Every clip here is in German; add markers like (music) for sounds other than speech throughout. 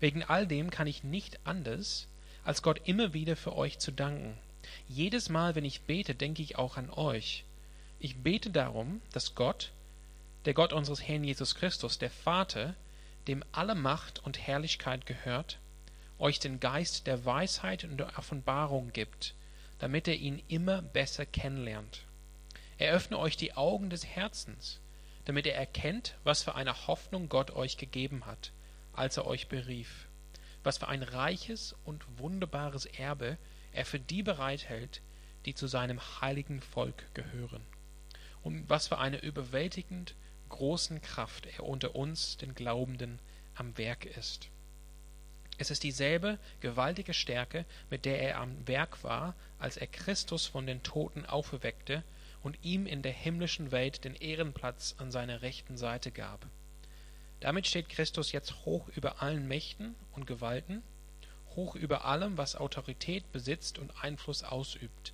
Wegen all dem kann ich nicht anders, als Gott immer wieder für euch zu danken. Jedes Mal, wenn ich bete, denke ich auch an euch. Ich bete darum, dass Gott, der Gott unseres Herrn Jesus Christus, der Vater, dem alle Macht und Herrlichkeit gehört, euch den Geist der Weisheit und der Offenbarung gibt, damit er ihn immer besser kennenlernt. Er öffne euch die Augen des Herzens, damit er erkennt, was für eine Hoffnung Gott euch gegeben hat, als er euch berief, was für ein reiches und wunderbares Erbe er für die bereithält, die zu seinem heiligen Volk gehören, und was für eine überwältigend großen Kraft er unter uns, den Glaubenden, am Werk ist. Es ist dieselbe gewaltige Stärke, mit der er am Werk war, als er Christus von den Toten auferweckte und ihm in der himmlischen Welt den Ehrenplatz an seiner rechten Seite gab. Damit steht Christus jetzt hoch über allen Mächten und Gewalten, hoch über allem, was Autorität besitzt und Einfluss ausübt.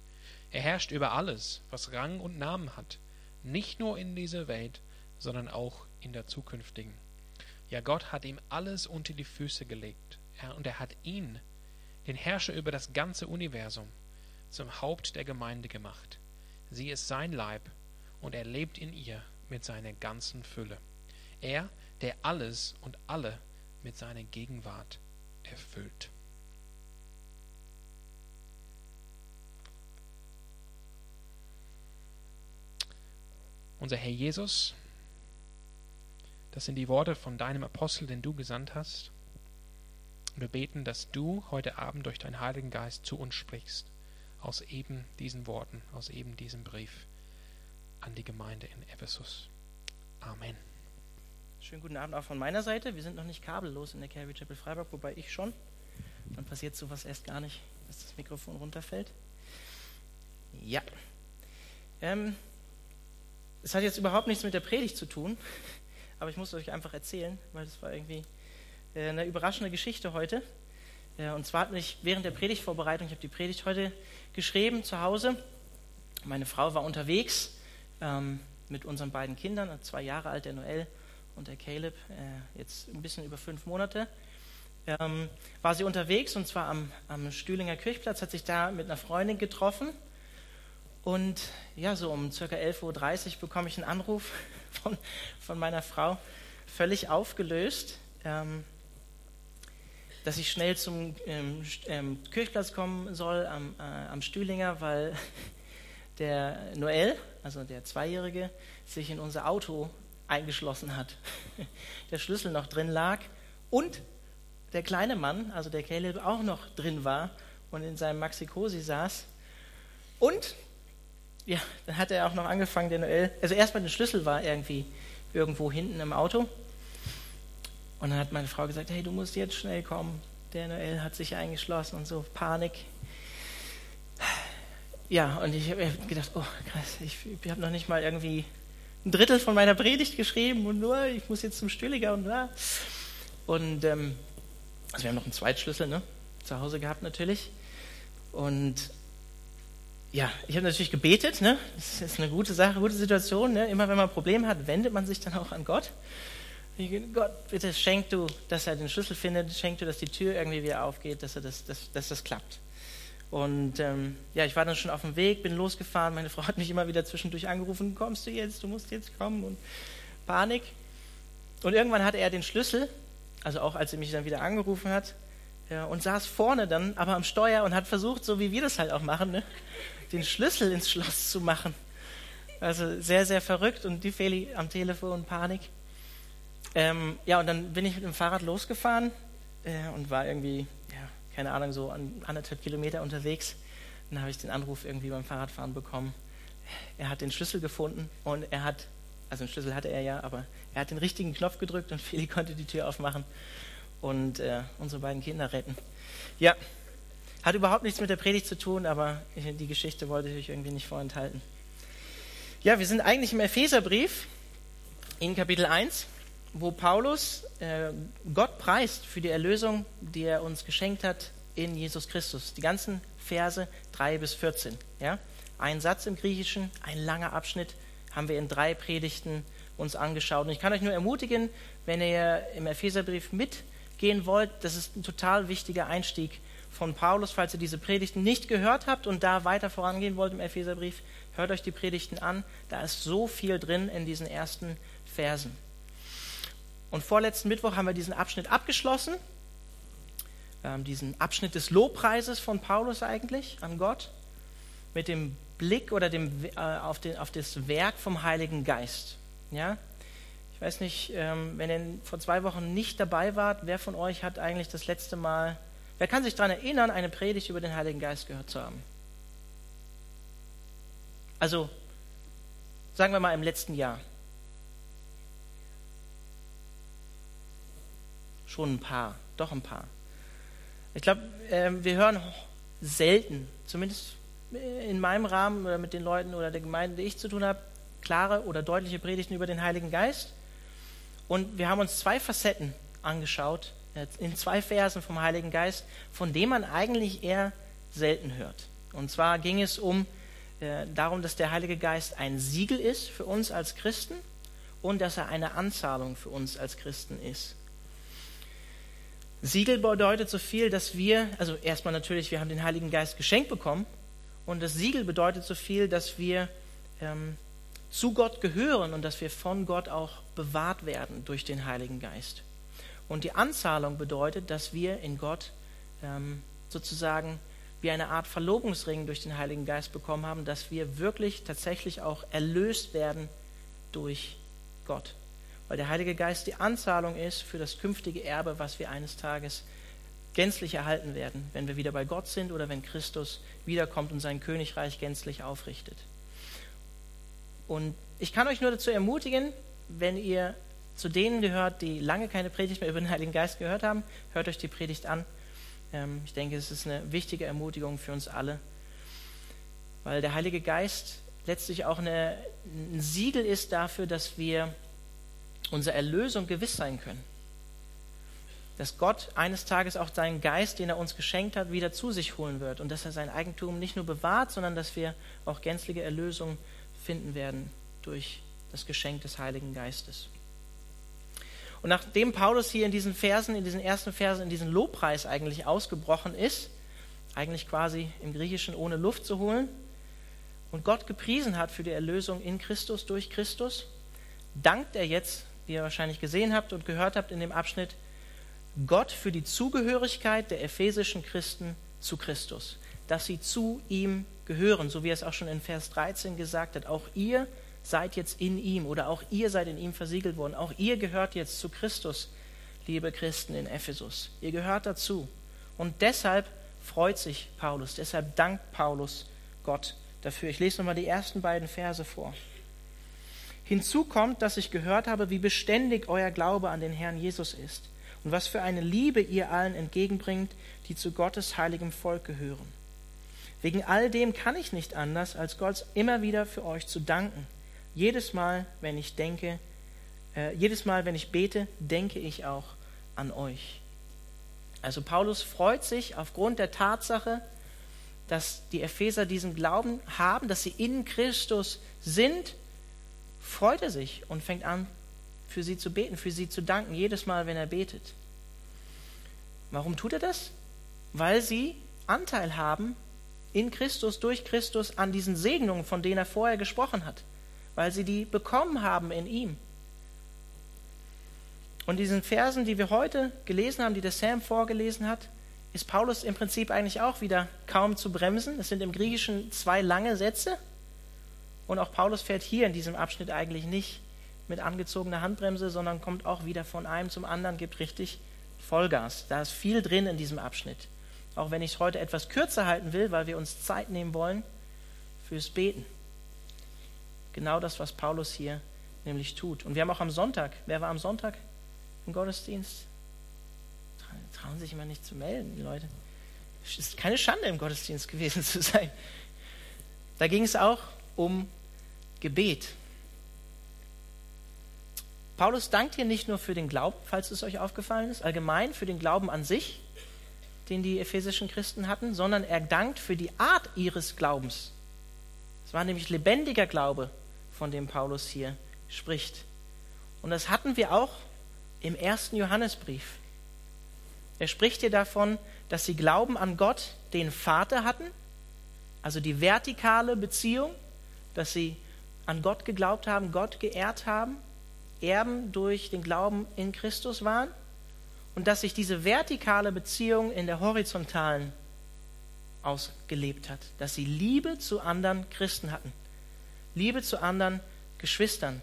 Er herrscht über alles, was Rang und Namen hat, nicht nur in dieser Welt, sondern auch in der zukünftigen. Ja, Gott hat ihm alles unter die Füße gelegt, er, und er hat ihn, den Herrscher über das ganze Universum, zum Haupt der Gemeinde gemacht. Sie ist sein Leib, und er lebt in ihr mit seiner ganzen Fülle. Er, der alles und alle mit seiner Gegenwart erfüllt. Unser Herr Jesus, das sind die Worte von deinem Apostel, den du gesandt hast. Wir beten, dass du heute Abend durch deinen Heiligen Geist zu uns sprichst, aus eben diesen Worten, aus eben diesem Brief an die Gemeinde in Ephesus. Amen. Schönen guten Abend auch von meiner Seite. Wir sind noch nicht kabellos in der Calvary Chapel Freiburg, wobei ich schon. Dann passiert sowas erst gar nicht, dass das Mikrofon runterfällt. Ja. Ähm, es hat jetzt überhaupt nichts mit der Predigt zu tun, (laughs) aber ich muss euch einfach erzählen, weil das war irgendwie äh, eine überraschende Geschichte heute. Und zwar hat mich während der Predigtvorbereitung, ich habe die Predigt heute geschrieben zu Hause. Meine Frau war unterwegs ähm, mit unseren beiden Kindern, zwei Jahre alt, der Noel und der Caleb, äh, jetzt ein bisschen über fünf Monate. Ähm, war sie unterwegs und zwar am, am Stühlinger Kirchplatz, hat sich da mit einer Freundin getroffen. Und ja, so um ca. 11.30 Uhr bekomme ich einen Anruf (laughs) von, von meiner Frau, völlig aufgelöst. Ähm, dass ich schnell zum ähm, ähm, Kirchplatz kommen soll am, äh, am Stühlinger, weil (laughs) der Noel, also der Zweijährige, sich in unser Auto eingeschlossen hat. (laughs) Der Schlüssel noch drin lag und der kleine Mann, also der Caleb, auch noch drin war und in seinem Maxi-Cosi saß. Und, ja, dann hat er auch noch angefangen, der Noel, also erstmal der Schlüssel war irgendwie irgendwo hinten im Auto und dann hat meine Frau gesagt, hey, du musst jetzt schnell kommen. Der Noel hat sich eingeschlossen und so, Panik. Ja, und ich habe gedacht, oh krass, ich, ich habe noch nicht mal irgendwie ein Drittel von meiner Predigt geschrieben und nur, ich muss jetzt zum Stühliger und da. Und ähm, also wir haben noch einen Zweitschlüssel ne, zu Hause gehabt natürlich. Und ja, ich habe natürlich gebetet, ne? Das ist eine gute Sache, gute Situation. Ne? Immer wenn man ein Problem hat, wendet man sich dann auch an Gott. Gott, bitte schenk du, dass er den Schlüssel findet, schenk du, dass die Tür irgendwie wieder aufgeht, dass, er das, dass, dass das klappt. Und ähm, ja, ich war dann schon auf dem Weg, bin losgefahren. Meine Frau hat mich immer wieder zwischendurch angerufen: Kommst du jetzt? Du musst jetzt kommen. Und Panik. Und irgendwann hatte er den Schlüssel, also auch als er mich dann wieder angerufen hat, ja, und saß vorne dann, aber am Steuer und hat versucht, so wie wir das halt auch machen, ne, den Schlüssel ins Schloss zu machen. Also sehr, sehr verrückt und die Feli am Telefon, Panik. Ähm, ja, und dann bin ich mit dem Fahrrad losgefahren äh, und war irgendwie, keine Ahnung, so an, anderthalb Kilometer unterwegs. Dann habe ich den Anruf irgendwie beim Fahrradfahren bekommen. Er hat den Schlüssel gefunden und er hat, also den Schlüssel hatte er ja, aber er hat den richtigen Knopf gedrückt und (laughs) Feli konnte die Tür aufmachen und äh, unsere beiden Kinder retten. Ja, hat überhaupt nichts mit der Predigt zu tun, aber die Geschichte wollte ich euch irgendwie nicht vorenthalten. Ja, wir sind eigentlich im Epheserbrief in Kapitel 1 wo Paulus äh, Gott preist für die Erlösung, die er uns geschenkt hat in Jesus Christus. Die ganzen Verse 3 bis 14. Ja? Ein Satz im Griechischen, ein langer Abschnitt, haben wir in drei Predigten uns angeschaut. Und ich kann euch nur ermutigen, wenn ihr im Epheserbrief mit gehen wollt, das ist ein total wichtiger Einstieg von Paulus. Falls ihr diese Predigten nicht gehört habt und da weiter vorangehen wollt im Epheserbrief, hört euch die Predigten an. Da ist so viel drin in diesen ersten Versen. Und vorletzten Mittwoch haben wir diesen Abschnitt abgeschlossen. Ähm, diesen Abschnitt des Lobpreises von Paulus eigentlich an Gott. Mit dem Blick oder dem, äh, auf, den, auf das Werk vom Heiligen Geist. Ja? Ich weiß nicht, ähm, wenn ihr vor zwei Wochen nicht dabei wart, wer von euch hat eigentlich das letzte Mal, wer kann sich daran erinnern, eine Predigt über den Heiligen Geist gehört zu haben? Also, sagen wir mal im letzten Jahr. Schon ein paar, doch ein paar. Ich glaube, äh, wir hören selten, zumindest in meinem Rahmen oder mit den Leuten oder der Gemeinde, die ich zu tun habe, klare oder deutliche Predigten über den Heiligen Geist. Und wir haben uns zwei Facetten angeschaut, äh, in zwei Versen vom Heiligen Geist, von denen man eigentlich eher selten hört. Und zwar ging es um äh, darum, dass der Heilige Geist ein Siegel ist für uns als Christen und dass er eine Anzahlung für uns als Christen ist. Siegel bedeutet so viel, dass wir, also erstmal natürlich, wir haben den Heiligen Geist geschenkt bekommen und das Siegel bedeutet so viel, dass wir ähm, zu Gott gehören und dass wir von Gott auch bewahrt werden durch den Heiligen Geist. Und die Anzahlung bedeutet, dass wir in Gott ähm, sozusagen wie eine Art Verlobungsring durch den Heiligen Geist bekommen haben, dass wir wirklich tatsächlich auch erlöst werden durch Gott. Weil der Heilige Geist die Anzahlung ist für das künftige Erbe, was wir eines Tages gänzlich erhalten werden, wenn wir wieder bei Gott sind oder wenn Christus wiederkommt und sein Königreich gänzlich aufrichtet. Und ich kann euch nur dazu ermutigen, wenn ihr zu denen gehört, die lange keine Predigt mehr über den Heiligen Geist gehört haben, hört euch die Predigt an. Ähm, ich denke, es ist eine wichtige Ermutigung für uns alle, weil der Heilige Geist letztlich auch eine, ein Siegel ist dafür, dass wir unserer Erlösung gewiss sein können. Dass Gott eines Tages auch seinen Geist, den er uns geschenkt hat, wieder zu sich holen wird und dass er sein Eigentum nicht nur bewahrt, sondern dass wir auch gänzliche Erlösung finden werden durch das Geschenk des Heiligen Geistes. Und nachdem Paulus hier in diesen Versen, in diesen ersten Versen, in diesen Lobpreis eigentlich ausgebrochen ist, eigentlich quasi im Griechischen ohne Luft zu holen, und Gott gepriesen hat für die Erlösung in Christus durch Christus, dankt er jetzt, wie ihr wahrscheinlich gesehen habt und gehört habt in dem Abschnitt, Gott für die Zugehörigkeit der ephesischen Christen zu Christus, dass sie zu ihm gehören, so wie er es auch schon in Vers 13 gesagt hat. Auch ihr seid jetzt in ihm oder auch ihr seid in ihm versiegelt worden. Auch ihr gehört jetzt zu Christus, liebe Christen in Ephesus. Ihr gehört dazu. Und deshalb freut sich Paulus, deshalb dankt Paulus Gott dafür. Ich lese nochmal die ersten beiden Verse vor. Hinzu kommt, dass ich gehört habe, wie beständig euer Glaube an den Herrn Jesus ist und was für eine Liebe ihr allen entgegenbringt, die zu Gottes heiligem Volk gehören. Wegen all dem kann ich nicht anders, als Gott immer wieder für euch zu danken. Jedes Mal, wenn ich denke, äh, jedes Mal, wenn ich bete, denke ich auch an euch. Also Paulus freut sich aufgrund der Tatsache, dass die Epheser diesen Glauben haben, dass sie in Christus sind, freut er sich und fängt an, für sie zu beten, für sie zu danken, jedes Mal, wenn er betet. Warum tut er das? Weil sie Anteil haben in Christus, durch Christus an diesen Segnungen, von denen er vorher gesprochen hat, weil sie die bekommen haben in ihm. Und diesen Versen, die wir heute gelesen haben, die der Sam vorgelesen hat, ist Paulus im Prinzip eigentlich auch wieder kaum zu bremsen. Es sind im Griechischen zwei lange Sätze. Und auch Paulus fährt hier in diesem Abschnitt eigentlich nicht mit angezogener Handbremse, sondern kommt auch wieder von einem zum anderen, gibt richtig Vollgas. Da ist viel drin in diesem Abschnitt. Auch wenn ich es heute etwas kürzer halten will, weil wir uns Zeit nehmen wollen fürs Beten. Genau das, was Paulus hier nämlich tut. Und wir haben auch am Sonntag, wer war am Sonntag im Gottesdienst? Trauen sich immer nicht zu melden, die Leute. Es ist keine Schande, im Gottesdienst gewesen (laughs) zu sein. Da ging es auch um Gebet. Paulus dankt hier nicht nur für den Glauben, falls es euch aufgefallen ist, allgemein für den Glauben an sich, den die ephesischen Christen hatten, sondern er dankt für die Art ihres Glaubens. Es war nämlich lebendiger Glaube, von dem Paulus hier spricht. Und das hatten wir auch im ersten Johannesbrief. Er spricht hier davon, dass sie Glauben an Gott, den Vater hatten, also die vertikale Beziehung, dass sie an Gott geglaubt haben, Gott geehrt haben, Erben durch den Glauben in Christus waren und dass sich diese vertikale Beziehung in der horizontalen ausgelebt hat, dass sie Liebe zu anderen Christen hatten, Liebe zu anderen Geschwistern.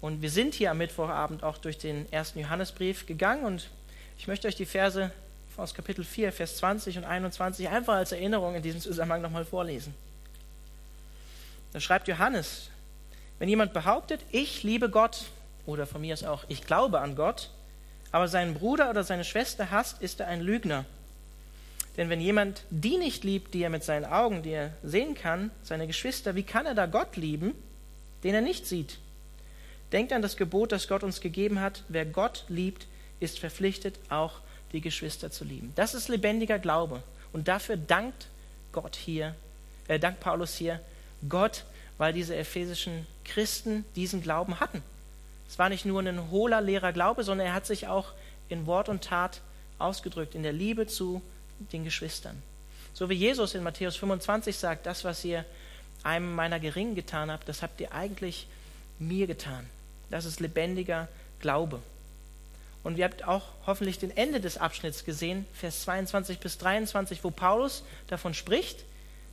Und wir sind hier am Mittwochabend auch durch den ersten Johannesbrief gegangen und ich möchte euch die Verse aus Kapitel 4, Vers 20 und 21 einfach als Erinnerung in diesem Zusammenhang nochmal vorlesen. Da schreibt Johannes, wenn jemand behauptet, ich liebe Gott, oder von mir aus auch, ich glaube an Gott, aber seinen Bruder oder seine Schwester hasst, ist er ein Lügner. Denn wenn jemand die nicht liebt, die er mit seinen Augen, die er sehen kann, seine Geschwister, wie kann er da Gott lieben, den er nicht sieht? Denkt an das Gebot, das Gott uns gegeben hat. Wer Gott liebt, ist verpflichtet, auch die Geschwister zu lieben. Das ist lebendiger Glaube. Und dafür dankt Gott hier, äh, dankt Paulus hier Gott, weil diese ephesischen Christen diesen Glauben hatten. Es war nicht nur ein hohler, leerer Glaube, sondern er hat sich auch in Wort und Tat ausgedrückt, in der Liebe zu den Geschwistern. So wie Jesus in Matthäus 25 sagt, das, was ihr einem meiner Geringen getan habt, das habt ihr eigentlich mir getan. Das ist lebendiger Glaube. Und ihr habt auch hoffentlich den Ende des Abschnitts gesehen, Vers 22 bis 23, wo Paulus davon spricht,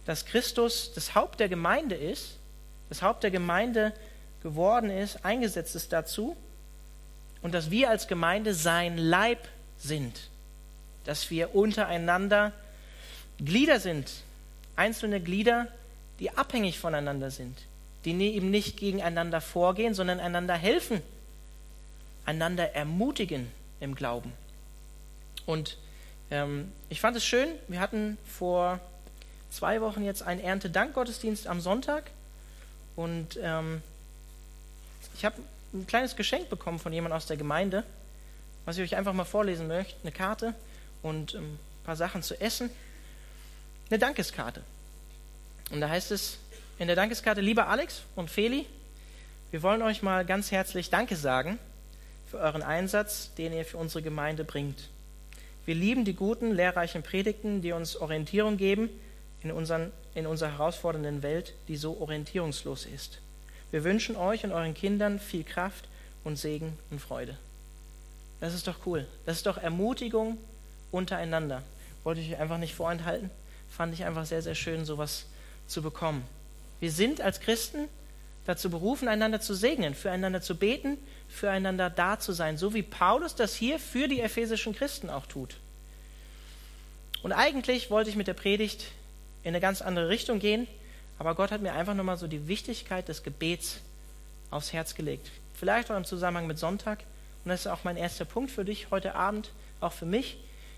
dass Christus das Haupt der Gemeinde ist, das Haupt der Gemeinde geworden ist, eingesetzt ist dazu und dass wir als Gemeinde sein Leib sind, dass wir untereinander Glieder sind, einzelne Glieder, die abhängig voneinander sind, die eben nicht gegeneinander vorgehen, sondern einander helfen einander ermutigen im Glauben. Und ähm, ich fand es schön, wir hatten vor zwei Wochen jetzt einen Erntedankgottesdienst am Sonntag und ähm, ich habe ein kleines Geschenk bekommen von jemand aus der Gemeinde, was ich euch einfach mal vorlesen möchte. Eine Karte und ähm, ein paar Sachen zu essen. Eine Dankeskarte. Und da heißt es in der Dankeskarte, lieber Alex und Feli, wir wollen euch mal ganz herzlich Danke sagen für euren Einsatz, den ihr für unsere Gemeinde bringt. Wir lieben die guten, lehrreichen Predigten, die uns Orientierung geben in, unseren, in unserer herausfordernden Welt, die so orientierungslos ist. Wir wünschen euch und euren Kindern viel Kraft und Segen und Freude. Das ist doch cool. Das ist doch Ermutigung untereinander. Wollte ich euch einfach nicht vorenthalten. Fand ich einfach sehr, sehr schön, sowas zu bekommen. Wir sind als Christen dazu berufen, einander zu segnen, füreinander zu beten, füreinander da zu sein, so wie Paulus das hier für die ephesischen Christen auch tut. Und eigentlich wollte ich mit der Predigt in eine ganz andere Richtung gehen, aber Gott hat mir einfach nochmal so die Wichtigkeit des Gebets aufs Herz gelegt. Vielleicht auch im Zusammenhang mit Sonntag. Und das ist auch mein erster Punkt für dich heute Abend, auch für mich,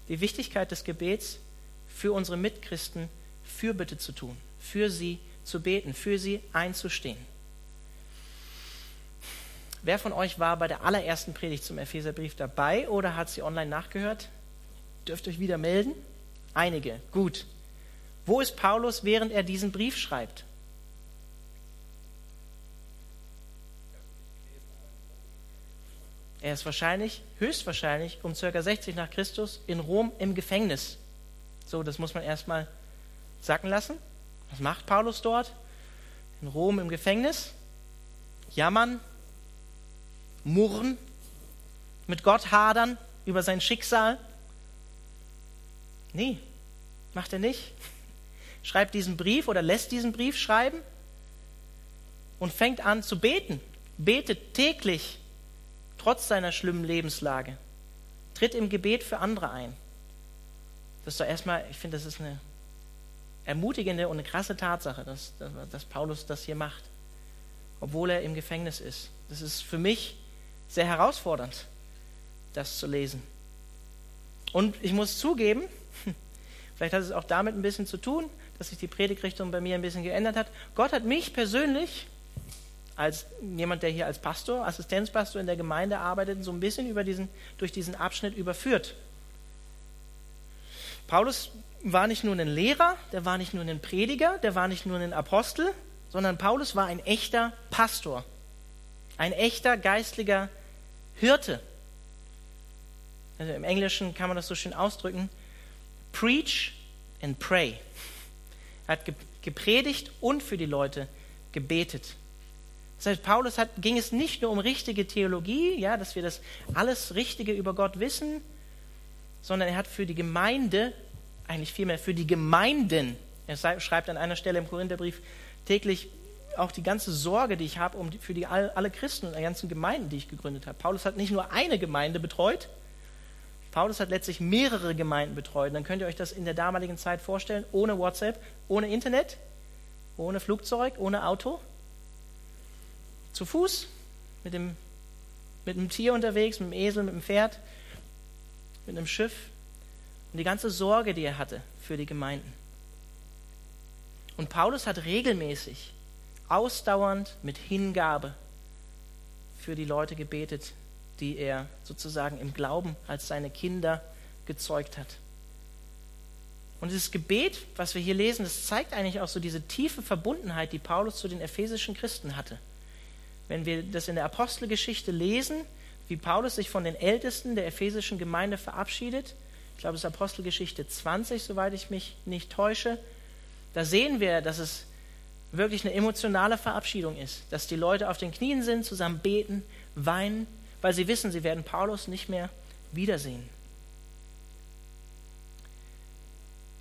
die Wichtigkeit des Gebets für unsere Mitchristen Fürbitte zu tun, für sie zu beten, für sie einzustehen. Wer von euch war bei der allerersten Predigt zum Epheserbrief dabei oder hat sie online nachgehört? Dürft euch wieder melden? Einige. Gut. Wo ist Paulus, während er diesen Brief schreibt? Er ist wahrscheinlich, höchstwahrscheinlich um ca. 60 nach Christus in Rom im Gefängnis. So, das muss man erstmal sacken lassen. Was macht Paulus dort? In Rom im Gefängnis? Jammern, murren, mit Gott hadern über sein Schicksal? Nee, macht er nicht. Schreibt diesen Brief oder lässt diesen Brief schreiben und fängt an zu beten. Betet täglich, trotz seiner schlimmen Lebenslage. Tritt im Gebet für andere ein. Das ist doch erstmal, ich finde, das ist eine ermutigende und eine krasse Tatsache, dass, dass Paulus das hier macht, obwohl er im Gefängnis ist. Das ist für mich sehr herausfordernd, das zu lesen. Und ich muss zugeben, (laughs) vielleicht hat es auch damit ein bisschen zu tun, dass sich die Predigrichtung bei mir ein bisschen geändert hat. Gott hat mich persönlich, als jemand, der hier als Pastor, Assistenzpastor in der Gemeinde arbeitet, so ein bisschen über diesen, durch diesen Abschnitt überführt. Paulus war nicht nur ein Lehrer, der war nicht nur ein Prediger, der war nicht nur ein Apostel, sondern Paulus war ein echter Pastor, ein echter geistlicher Hirte. Also im Englischen kann man das so schön ausdrücken. Preach and pray. Er hat gepredigt und für die Leute gebetet. Das heißt, Paulus hat, ging es nicht nur um richtige Theologie, ja, dass wir das alles Richtige über Gott wissen, sondern er hat für die Gemeinde, eigentlich vielmehr für die Gemeinden, er schreibt an einer Stelle im Korintherbrief täglich auch die ganze Sorge, die ich habe um die, für die, alle Christen und die ganzen Gemeinden, die ich gegründet habe. Paulus hat nicht nur eine Gemeinde betreut, Paulus hat letztlich mehrere Gemeinden betreut. Dann könnt ihr euch das in der damaligen Zeit vorstellen, ohne WhatsApp, ohne Internet, ohne Flugzeug, ohne Auto, zu Fuß, mit dem, mit einem Tier unterwegs, mit dem Esel, mit dem Pferd, mit einem Schiff. Und die ganze Sorge, die er hatte für die Gemeinden. Und Paulus hat regelmäßig, ausdauernd, mit Hingabe für die Leute gebetet, die er sozusagen im Glauben als seine Kinder gezeugt hat. Und dieses Gebet, was wir hier lesen, das zeigt eigentlich auch so diese tiefe Verbundenheit, die Paulus zu den ephesischen Christen hatte. Wenn wir das in der Apostelgeschichte lesen, wie Paulus sich von den Ältesten der ephesischen Gemeinde verabschiedet, ich glaube, es ist Apostelgeschichte 20, soweit ich mich nicht täusche, da sehen wir, dass es wirklich eine emotionale Verabschiedung ist, dass die Leute auf den Knien sind, zusammen beten, weinen, weil sie wissen, sie werden Paulus nicht mehr wiedersehen.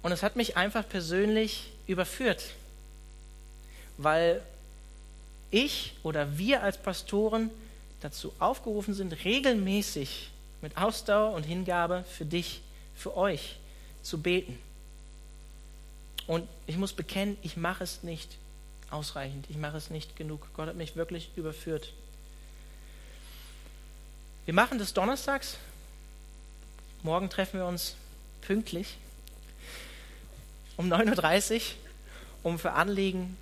Und es hat mich einfach persönlich überführt, weil ich oder wir als Pastoren dazu aufgerufen sind, regelmäßig mit Ausdauer und Hingabe für dich, für euch zu beten. Und ich muss bekennen, ich mache es nicht ausreichend, ich mache es nicht genug. Gott hat mich wirklich überführt. Wir machen das donnerstags. Morgen treffen wir uns pünktlich um 9.30 Uhr, um für Anliegen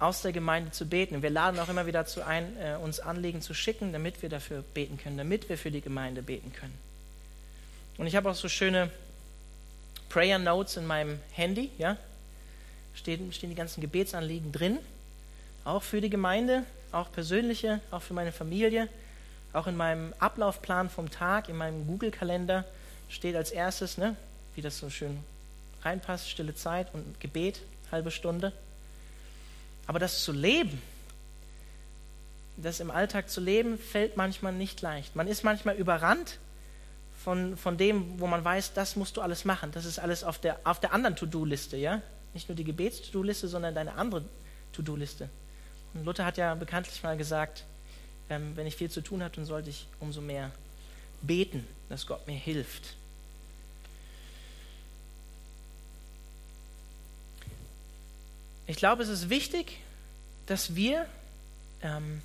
aus der Gemeinde zu beten. Wir laden auch immer wieder dazu ein, äh, uns Anliegen zu schicken, damit wir dafür beten können, damit wir für die Gemeinde beten können. Und ich habe auch so schöne Prayer Notes in meinem Handy, ja. Stehen, stehen die ganzen Gebetsanliegen drin, auch für die Gemeinde, auch persönliche, auch für meine Familie. Auch in meinem Ablaufplan vom Tag, in meinem Google-Kalender steht als erstes, ne, wie das so schön reinpasst, stille Zeit und Gebet, halbe Stunde. Aber das zu leben, das im Alltag zu leben, fällt manchmal nicht leicht. Man ist manchmal überrannt von, von dem, wo man weiß, das musst du alles machen. Das ist alles auf der, auf der anderen To-Do-Liste, ja? Nicht nur die Gebets-To-Do-Liste, sondern deine andere To-Do-Liste. Und Luther hat ja bekanntlich mal gesagt, ähm, wenn ich viel zu tun habe, dann sollte ich umso mehr beten, dass Gott mir hilft. Ich glaube, es ist wichtig, dass wir, ähm,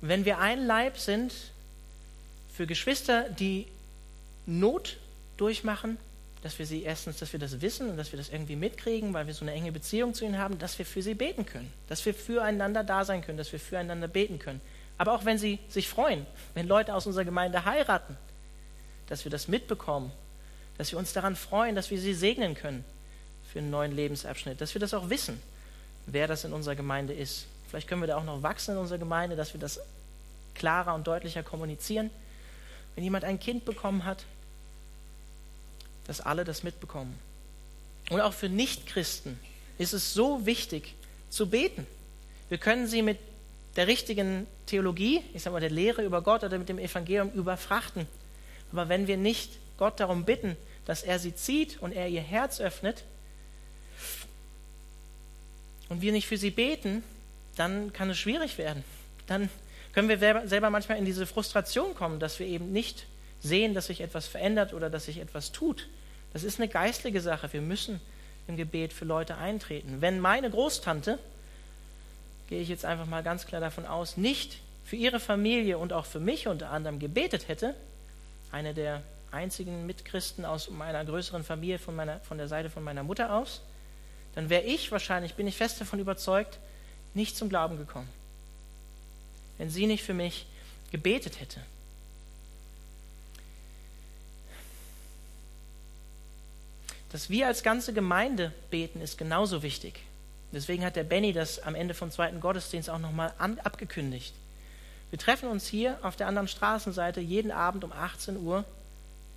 wenn wir ein Leib sind, für Geschwister, die Not durchmachen, dass wir sie erstens, dass wir das wissen und dass wir das irgendwie mitkriegen, weil wir so eine enge Beziehung zu ihnen haben, dass wir für sie beten können, dass wir füreinander da sein können, dass wir füreinander beten können. Aber auch wenn sie sich freuen, wenn Leute aus unserer Gemeinde heiraten, dass wir das mitbekommen, dass wir uns daran freuen, dass wir sie segnen können für einen neuen Lebensabschnitt, dass wir das auch wissen, wer das in unserer Gemeinde ist. Vielleicht können wir da auch noch wachsen in unserer Gemeinde, dass wir das klarer und deutlicher kommunizieren. Wenn jemand ein Kind bekommen hat, dass alle das mitbekommen. Und auch für Nichtchristen ist es so wichtig zu beten. Wir können sie mit der richtigen Theologie, ich sage mal der Lehre über Gott oder mit dem Evangelium überfrachten. Aber wenn wir nicht Gott darum bitten, dass er sie zieht und er ihr Herz öffnet und wir nicht für sie beten, dann kann es schwierig werden. Dann können wir selber manchmal in diese Frustration kommen, dass wir eben nicht sehen, dass sich etwas verändert oder dass sich etwas tut. Das ist eine geistliche Sache. Wir müssen im Gebet für Leute eintreten. Wenn meine Großtante, gehe ich jetzt einfach mal ganz klar davon aus, nicht für ihre Familie und auch für mich unter anderem gebetet hätte, eine der einzigen Mitchristen aus meiner größeren Familie von, meiner, von der Seite von meiner Mutter aus, dann wäre ich wahrscheinlich, bin ich fest davon überzeugt, nicht zum Glauben gekommen. Wenn sie nicht für mich gebetet hätte. Dass wir als ganze Gemeinde beten, ist genauso wichtig. Deswegen hat der Benny das am Ende vom zweiten Gottesdienst auch nochmal abgekündigt. Wir treffen uns hier auf der anderen Straßenseite jeden Abend um 18 Uhr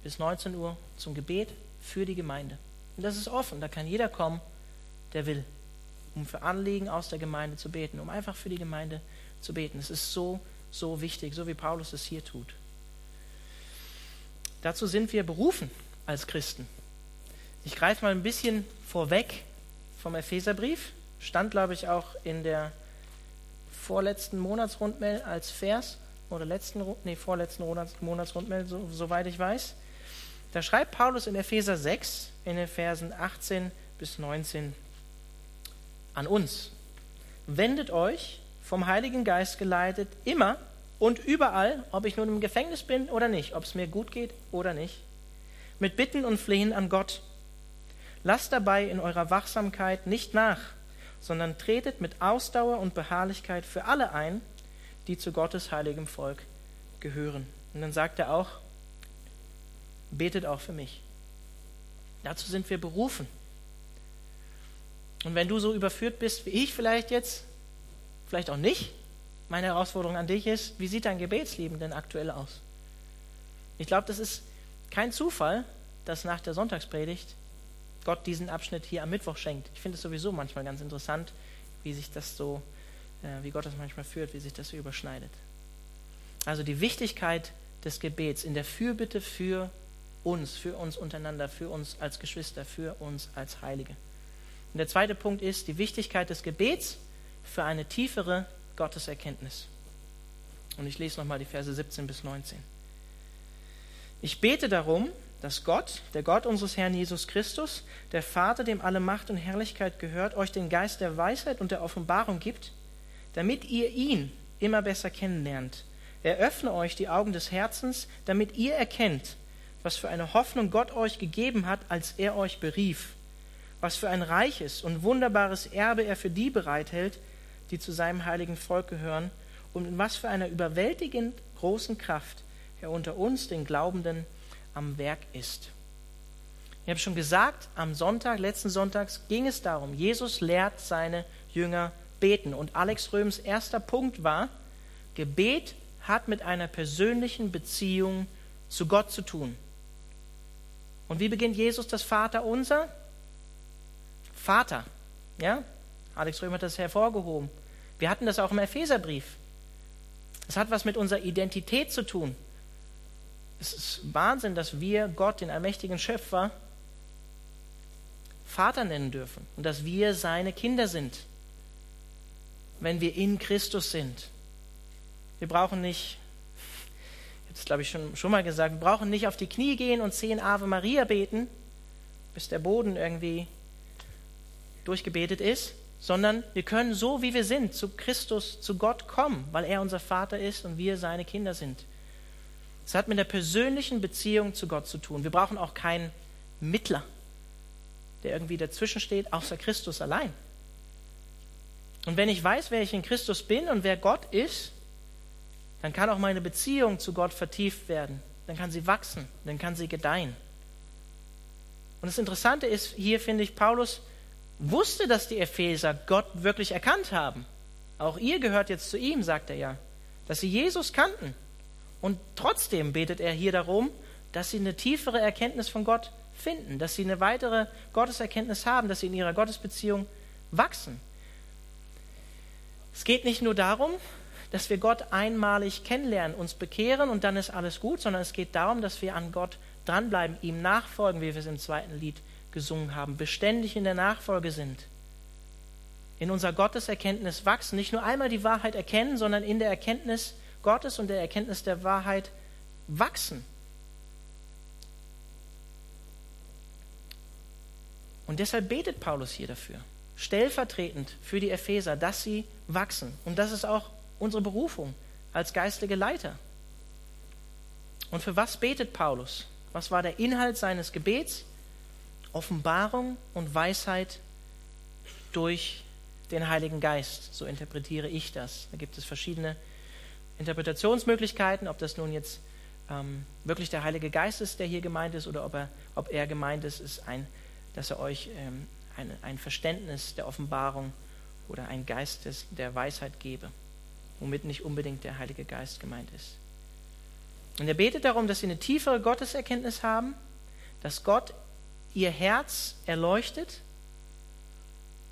bis 19 Uhr zum Gebet für die Gemeinde. Und das ist offen, da kann jeder kommen, der will, um für Anliegen aus der Gemeinde zu beten, um einfach für die Gemeinde zu beten. Es ist so, so wichtig, so wie Paulus es hier tut. Dazu sind wir berufen als Christen. Ich greife mal ein bisschen vorweg vom Epheserbrief. Stand, glaube ich, auch in der vorletzten Monatsrundmail als Vers oder letzten, nee, vorletzten Monatsrundmail, so, soweit ich weiß. Da schreibt Paulus in Epheser 6, in den Versen 18 bis 19 an uns. Wendet euch, vom Heiligen Geist geleitet, immer und überall, ob ich nun im Gefängnis bin oder nicht, ob es mir gut geht oder nicht, mit Bitten und Flehen an Gott. Lasst dabei in eurer Wachsamkeit nicht nach, sondern tretet mit Ausdauer und Beharrlichkeit für alle ein, die zu Gottes heiligem Volk gehören. Und dann sagt er auch, betet auch für mich. Dazu sind wir berufen. Und wenn du so überführt bist wie ich vielleicht jetzt, vielleicht auch nicht, meine Herausforderung an dich ist, wie sieht dein Gebetsleben denn aktuell aus? Ich glaube, das ist kein Zufall, dass nach der Sonntagspredigt Gott diesen Abschnitt hier am Mittwoch schenkt. Ich finde es sowieso manchmal ganz interessant, wie sich das so, äh, wie Gott das manchmal führt, wie sich das so überschneidet. Also die Wichtigkeit des Gebets in der Fürbitte für uns, für uns untereinander, für uns als Geschwister, für uns als Heilige. Und der zweite Punkt ist die Wichtigkeit des Gebets für eine tiefere Gotteserkenntnis. Und ich lese nochmal die Verse 17 bis 19. Ich bete darum, dass Gott, der Gott unseres Herrn Jesus Christus, der Vater, dem alle Macht und Herrlichkeit gehört, euch den Geist der Weisheit und der Offenbarung gibt, damit ihr ihn immer besser kennenlernt. Er öffne euch die Augen des Herzens, damit ihr erkennt, was für eine Hoffnung Gott euch gegeben hat, als er euch berief, was für ein reiches und wunderbares Erbe er für die bereithält, die zu seinem heiligen Volk gehören, und in was für einer überwältigend großen Kraft er unter uns, den Glaubenden, am Werk ist. Ich habe schon gesagt, am Sonntag, letzten Sonntags, ging es darum, Jesus lehrt seine Jünger beten. Und Alex Röms erster Punkt war, Gebet hat mit einer persönlichen Beziehung zu Gott zu tun. Und wie beginnt Jesus das Vater unser? Vater. Ja? Alex Röhm hat das hervorgehoben. Wir hatten das auch im Epheserbrief. Es hat was mit unserer Identität zu tun. Es ist Wahnsinn, dass wir Gott, den allmächtigen Schöpfer, Vater nennen dürfen und dass wir seine Kinder sind, wenn wir in Christus sind. Wir brauchen nicht, ich habe es glaube ich schon, schon mal gesagt, wir brauchen nicht auf die Knie gehen und zehn Ave Maria beten, bis der Boden irgendwie durchgebetet ist, sondern wir können so, wie wir sind, zu Christus, zu Gott kommen, weil er unser Vater ist und wir seine Kinder sind. Es hat mit der persönlichen Beziehung zu Gott zu tun. Wir brauchen auch keinen Mittler, der irgendwie dazwischen steht, außer Christus allein. Und wenn ich weiß, wer ich in Christus bin und wer Gott ist, dann kann auch meine Beziehung zu Gott vertieft werden. Dann kann sie wachsen, dann kann sie gedeihen. Und das Interessante ist, hier finde ich, Paulus wusste, dass die Epheser Gott wirklich erkannt haben. Auch ihr gehört jetzt zu ihm, sagt er ja. Dass sie Jesus kannten. Und trotzdem betet er hier darum, dass sie eine tiefere Erkenntnis von Gott finden, dass sie eine weitere Gotteserkenntnis haben, dass sie in ihrer Gottesbeziehung wachsen. Es geht nicht nur darum, dass wir Gott einmalig kennenlernen, uns bekehren und dann ist alles gut, sondern es geht darum, dass wir an Gott dranbleiben, ihm nachfolgen, wie wir es im zweiten Lied gesungen haben, beständig in der Nachfolge sind. In unserer Gotteserkenntnis wachsen, nicht nur einmal die Wahrheit erkennen, sondern in der Erkenntnis Gottes und der Erkenntnis der Wahrheit wachsen. Und deshalb betet Paulus hier dafür, stellvertretend für die Epheser, dass sie wachsen. Und das ist auch unsere Berufung als geistige Leiter. Und für was betet Paulus? Was war der Inhalt seines Gebets? Offenbarung und Weisheit durch den Heiligen Geist. So interpretiere ich das. Da gibt es verschiedene Interpretationsmöglichkeiten, ob das nun jetzt ähm, wirklich der Heilige Geist ist, der hier gemeint ist, oder ob er, ob er gemeint ist, ist ein, dass er euch ähm, ein, ein Verständnis der Offenbarung oder ein Geist des, der Weisheit gebe, womit nicht unbedingt der Heilige Geist gemeint ist. Und er betet darum, dass sie eine tiefere Gotteserkenntnis haben, dass Gott ihr Herz erleuchtet.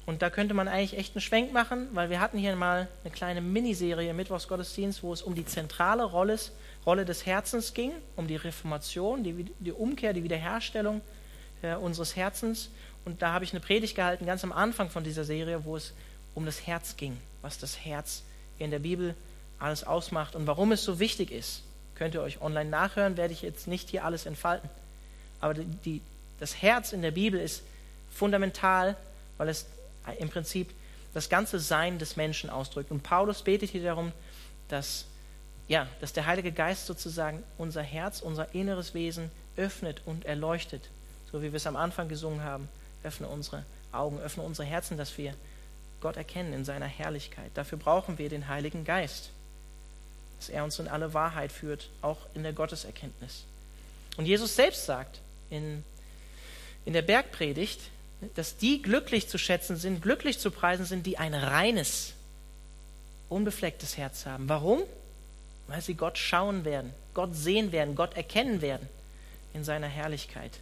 Und da könnte man eigentlich echt einen Schwenk machen, weil wir hatten hier mal eine kleine Miniserie Mittwochsgottesdienst, wo es um die zentrale Rolle, Rolle des Herzens ging, um die Reformation, die, die Umkehr, die Wiederherstellung äh, unseres Herzens. Und da habe ich eine Predigt gehalten, ganz am Anfang von dieser Serie, wo es um das Herz ging, was das Herz in der Bibel alles ausmacht und warum es so wichtig ist. Könnt ihr euch online nachhören, werde ich jetzt nicht hier alles entfalten. Aber die, das Herz in der Bibel ist fundamental, weil es im Prinzip das ganze Sein des Menschen ausdrückt. Und Paulus betet hier darum, dass, ja, dass der Heilige Geist sozusagen unser Herz, unser inneres Wesen öffnet und erleuchtet. So wie wir es am Anfang gesungen haben. Öffne unsere Augen, öffne unsere Herzen, dass wir Gott erkennen in seiner Herrlichkeit. Dafür brauchen wir den Heiligen Geist, dass er uns in alle Wahrheit führt, auch in der Gotteserkenntnis. Und Jesus selbst sagt in, in der Bergpredigt, dass die glücklich zu schätzen sind, glücklich zu preisen sind, die ein reines, unbeflecktes Herz haben. Warum? Weil sie Gott schauen werden, Gott sehen werden, Gott erkennen werden in seiner Herrlichkeit.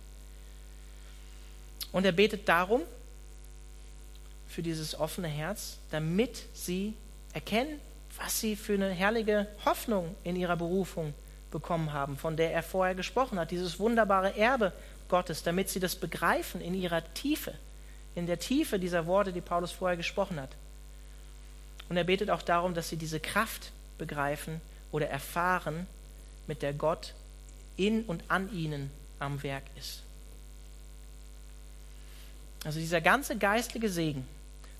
Und er betet darum, für dieses offene Herz, damit sie erkennen, was sie für eine herrliche Hoffnung in ihrer Berufung bekommen haben, von der er vorher gesprochen hat, dieses wunderbare Erbe Gottes, damit sie das begreifen in ihrer Tiefe, in der Tiefe dieser Worte, die Paulus vorher gesprochen hat. Und er betet auch darum, dass sie diese Kraft begreifen oder erfahren, mit der Gott in und an ihnen am Werk ist. Also dieser ganze geistliche Segen,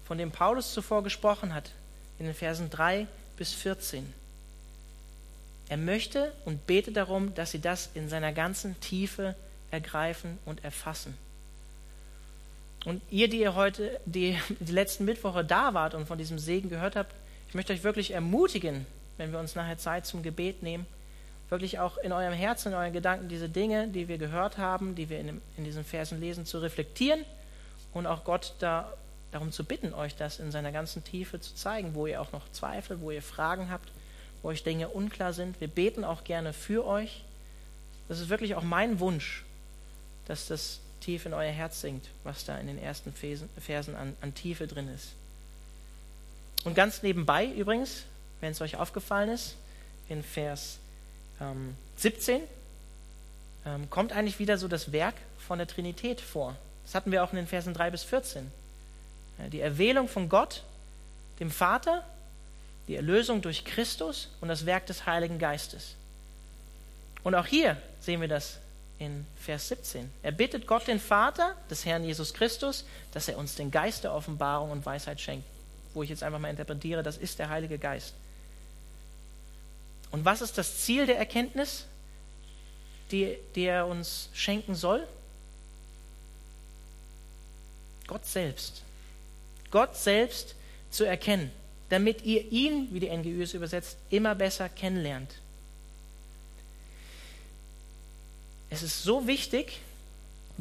von dem Paulus zuvor gesprochen hat, in den Versen 3 bis 14. Er möchte und betet darum, dass sie das in seiner ganzen Tiefe ergreifen und erfassen. Und ihr, die ihr heute die, die letzten Mittwoche da wart und von diesem Segen gehört habt, ich möchte euch wirklich ermutigen, wenn wir uns nachher Zeit zum Gebet nehmen, wirklich auch in eurem Herzen, in euren Gedanken diese Dinge, die wir gehört haben, die wir in, dem, in diesen Versen lesen, zu reflektieren und auch Gott da, darum zu bitten, euch das in seiner ganzen Tiefe zu zeigen, wo ihr auch noch Zweifel, wo ihr Fragen habt, wo euch Dinge unklar sind. Wir beten auch gerne für euch. Das ist wirklich auch mein Wunsch, dass das tief in euer Herz sinkt, was da in den ersten Versen an, an Tiefe drin ist. Und ganz nebenbei übrigens, wenn es euch aufgefallen ist, in Vers ähm, 17 ähm, kommt eigentlich wieder so das Werk von der Trinität vor. Das hatten wir auch in den Versen 3 bis 14. Die Erwählung von Gott, dem Vater, die Erlösung durch Christus und das Werk des Heiligen Geistes. Und auch hier sehen wir das in Vers 17. Er bittet Gott, den Vater des Herrn Jesus Christus, dass er uns den Geist der Offenbarung und Weisheit schenkt. Wo ich jetzt einfach mal interpretiere, das ist der Heilige Geist. Und was ist das Ziel der Erkenntnis, die, die er uns schenken soll? Gott selbst. Gott selbst zu erkennen, damit ihr ihn, wie die NGÜ es übersetzt, immer besser kennenlernt. Es ist so wichtig,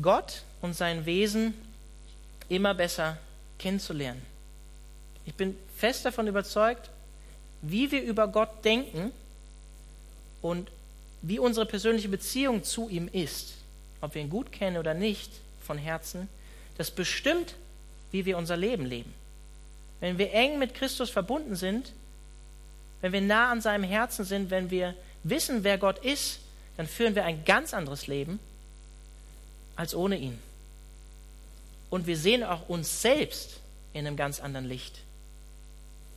Gott und sein Wesen immer besser kennenzulernen. Ich bin fest davon überzeugt, wie wir über Gott denken und wie unsere persönliche Beziehung zu ihm ist, ob wir ihn gut kennen oder nicht von Herzen, das bestimmt, wie wir unser Leben leben. Wenn wir eng mit Christus verbunden sind, wenn wir nah an seinem Herzen sind, wenn wir wissen, wer Gott ist, dann führen wir ein ganz anderes Leben als ohne ihn. Und wir sehen auch uns selbst in einem ganz anderen Licht,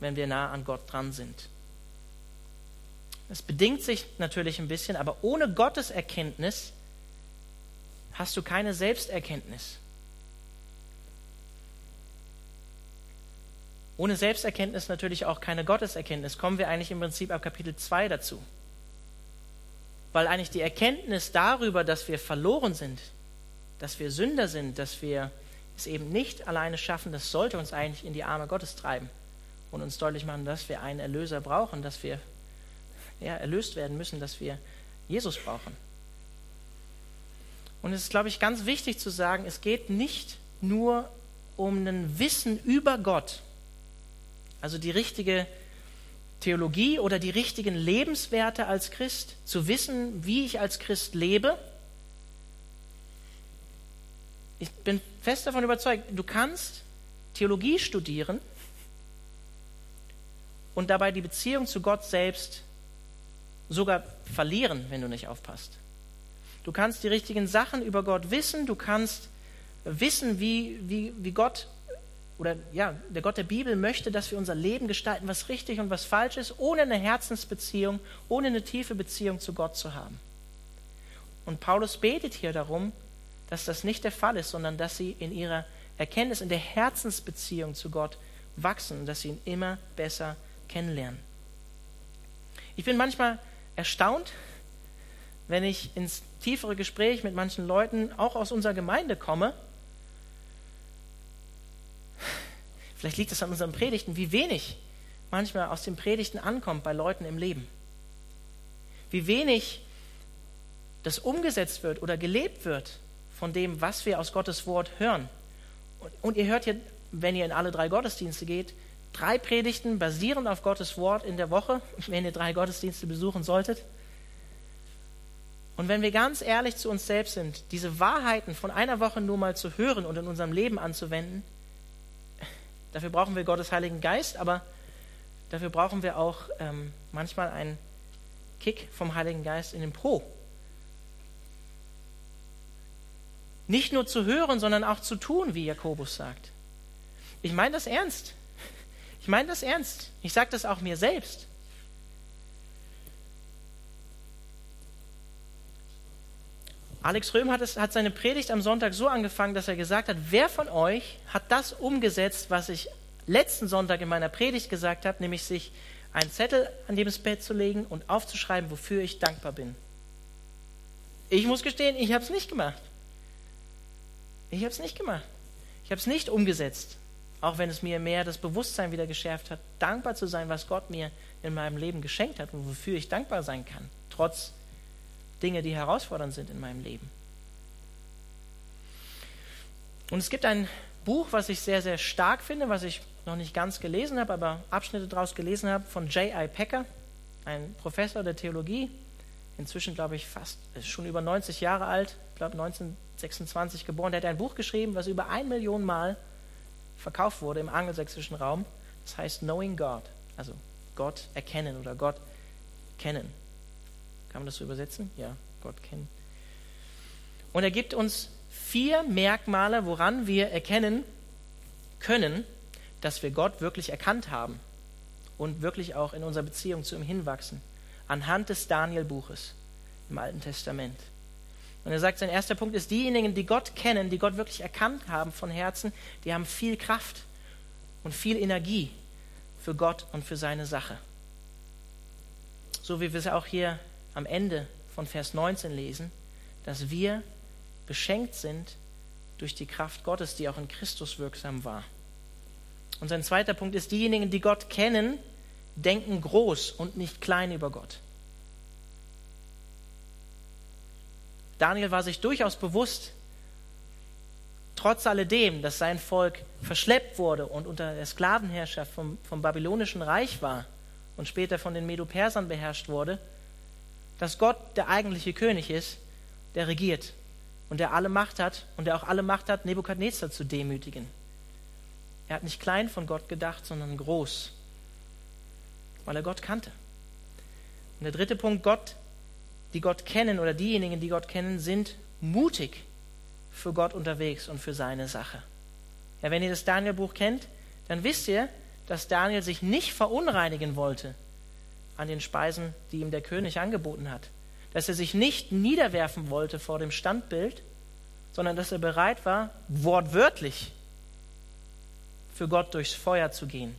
wenn wir nah an Gott dran sind. Es bedingt sich natürlich ein bisschen, aber ohne Gottes Erkenntnis hast du keine Selbsterkenntnis. Ohne Selbsterkenntnis natürlich auch keine Gotteserkenntnis. Kommen wir eigentlich im Prinzip ab Kapitel 2 dazu. Weil eigentlich die Erkenntnis darüber, dass wir verloren sind, dass wir Sünder sind, dass wir es eben nicht alleine schaffen, das sollte uns eigentlich in die Arme Gottes treiben und uns deutlich machen, dass wir einen Erlöser brauchen, dass wir ja, erlöst werden müssen, dass wir Jesus brauchen. Und es ist, glaube ich, ganz wichtig zu sagen, es geht nicht nur um ein Wissen über Gott, also die richtige Theologie oder die richtigen Lebenswerte als Christ, zu wissen, wie ich als Christ lebe. Ich bin fest davon überzeugt, du kannst Theologie studieren und dabei die Beziehung zu Gott selbst sogar verlieren, wenn du nicht aufpasst. Du kannst die richtigen Sachen über Gott wissen, du kannst wissen, wie, wie, wie Gott oder ja, der Gott der Bibel möchte, dass wir unser Leben gestalten, was richtig und was falsch ist, ohne eine Herzensbeziehung, ohne eine tiefe Beziehung zu Gott zu haben. Und Paulus betet hier darum, dass das nicht der Fall ist, sondern dass sie in ihrer Erkenntnis, in der Herzensbeziehung zu Gott wachsen dass sie ihn immer besser kennenlernen. Ich bin manchmal erstaunt, wenn ich ins tiefere Gespräch mit manchen Leuten auch aus unserer Gemeinde komme Vielleicht liegt es an unseren Predigten, wie wenig manchmal aus den Predigten ankommt bei Leuten im Leben. Wie wenig das umgesetzt wird oder gelebt wird von dem, was wir aus Gottes Wort hören. Und, ihr hört hier, wenn ihr in alle drei Gottesdienste geht, drei Predigten basierend auf Gottes Wort in der Woche, (laughs) wenn ihr drei Gottesdienste besuchen solltet. Und wenn wir ganz ehrlich zu uns selbst sind, diese Wahrheiten von einer Woche nur mal zu hören und in unserem Leben anzuwenden, Dafür brauchen wir Gottes Heiligen Geist, aber dafür brauchen wir auch ähm, manchmal einen Kick vom Heiligen Geist in den Po. Nicht nur zu hören, sondern auch zu tun, wie Jakobus sagt. Ich meine das ernst. Ich meine das ernst. Ich sage das auch mir selbst. Alex Röhm hat, es, hat seine Predigt am Sonntag so angefangen, dass er gesagt hat, wer von euch hat das umgesetzt, was ich letzten Sonntag in meiner Predigt gesagt habe, nämlich sich einen Zettel an dem Bett zu legen und aufzuschreiben, wofür ich dankbar bin. Ich muss gestehen, ich habe es nicht gemacht. Ich habe es nicht gemacht. Ich habe es nicht umgesetzt, auch wenn es mir mehr das Bewusstsein wieder geschärft hat, dankbar zu sein, was Gott mir in meinem Leben geschenkt hat und wofür ich dankbar sein kann, trotz Dinge, die herausfordernd sind in meinem Leben. Und es gibt ein Buch, was ich sehr, sehr stark finde, was ich noch nicht ganz gelesen habe, aber Abschnitte daraus gelesen habe, von J.I. Packer, ein Professor der Theologie, inzwischen glaube ich fast, schon über 90 Jahre alt, glaube 1926 geboren. Der hat ein Buch geschrieben, was über ein Million Mal verkauft wurde im angelsächsischen Raum. Das heißt Knowing God, also Gott erkennen oder Gott kennen. Kann man das so übersetzen? Ja, Gott kennen. Und er gibt uns vier Merkmale, woran wir erkennen können, dass wir Gott wirklich erkannt haben und wirklich auch in unserer Beziehung zu ihm hinwachsen. Anhand des Daniel-Buches im Alten Testament. Und er sagt, sein erster Punkt ist, diejenigen, die Gott kennen, die Gott wirklich erkannt haben von Herzen, die haben viel Kraft und viel Energie für Gott und für seine Sache. So wie wir es auch hier am Ende von Vers 19 lesen, dass wir beschenkt sind durch die Kraft Gottes, die auch in Christus wirksam war. Und sein zweiter Punkt ist, diejenigen, die Gott kennen, denken groß und nicht klein über Gott. Daniel war sich durchaus bewusst, trotz alledem, dass sein Volk verschleppt wurde und unter der Sklavenherrschaft vom, vom babylonischen Reich war und später von den Medo-Persern beherrscht wurde, dass Gott der eigentliche König ist, der regiert und der alle Macht hat und der auch alle Macht hat, Nebukadnezar zu demütigen. Er hat nicht klein von Gott gedacht, sondern groß, weil er Gott kannte. Und der dritte Punkt, Gott, die Gott kennen oder diejenigen, die Gott kennen, sind mutig für Gott unterwegs und für seine Sache. Ja, wenn ihr das Daniel-Buch kennt, dann wisst ihr, dass Daniel sich nicht verunreinigen wollte an den Speisen, die ihm der König angeboten hat. Dass er sich nicht niederwerfen wollte vor dem Standbild, sondern dass er bereit war, wortwörtlich für Gott durchs Feuer zu gehen.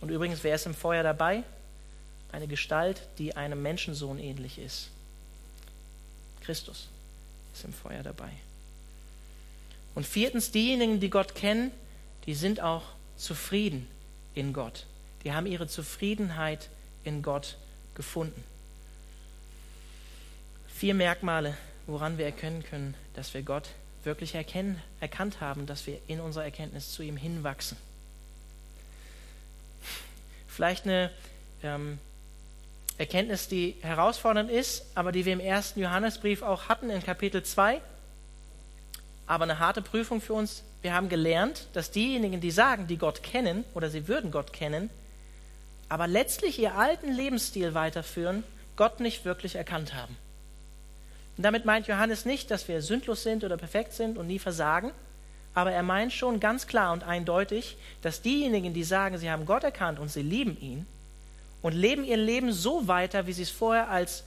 Und übrigens, wer ist im Feuer dabei? Eine Gestalt, die einem Menschensohn ähnlich ist. Christus ist im Feuer dabei. Und viertens, diejenigen, die Gott kennen, die sind auch zufrieden in Gott. Die haben ihre Zufriedenheit in Gott gefunden. Vier Merkmale, woran wir erkennen können, dass wir Gott wirklich erkennen, erkannt haben, dass wir in unserer Erkenntnis zu ihm hinwachsen. Vielleicht eine ähm, Erkenntnis, die herausfordernd ist, aber die wir im ersten Johannesbrief auch hatten in Kapitel 2. Aber eine harte Prüfung für uns. Wir haben gelernt, dass diejenigen, die sagen, die Gott kennen oder sie würden Gott kennen, aber letztlich ihr alten Lebensstil weiterführen, Gott nicht wirklich erkannt haben. Und damit meint Johannes nicht, dass wir sündlos sind oder perfekt sind und nie versagen, aber er meint schon ganz klar und eindeutig, dass diejenigen, die sagen, sie haben Gott erkannt und sie lieben ihn und leben ihr Leben so weiter, wie sie es vorher als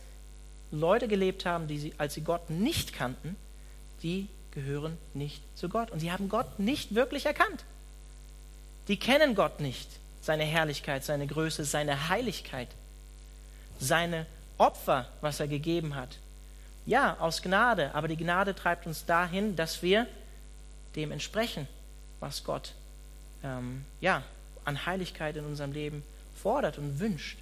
Leute gelebt haben, die sie, als sie Gott nicht kannten, die gehören nicht zu Gott. Und sie haben Gott nicht wirklich erkannt. Die kennen Gott nicht seine Herrlichkeit, seine Größe, seine Heiligkeit, seine Opfer, was er gegeben hat. Ja, aus Gnade, aber die Gnade treibt uns dahin, dass wir dem entsprechen, was Gott ähm, ja, an Heiligkeit in unserem Leben fordert und wünscht.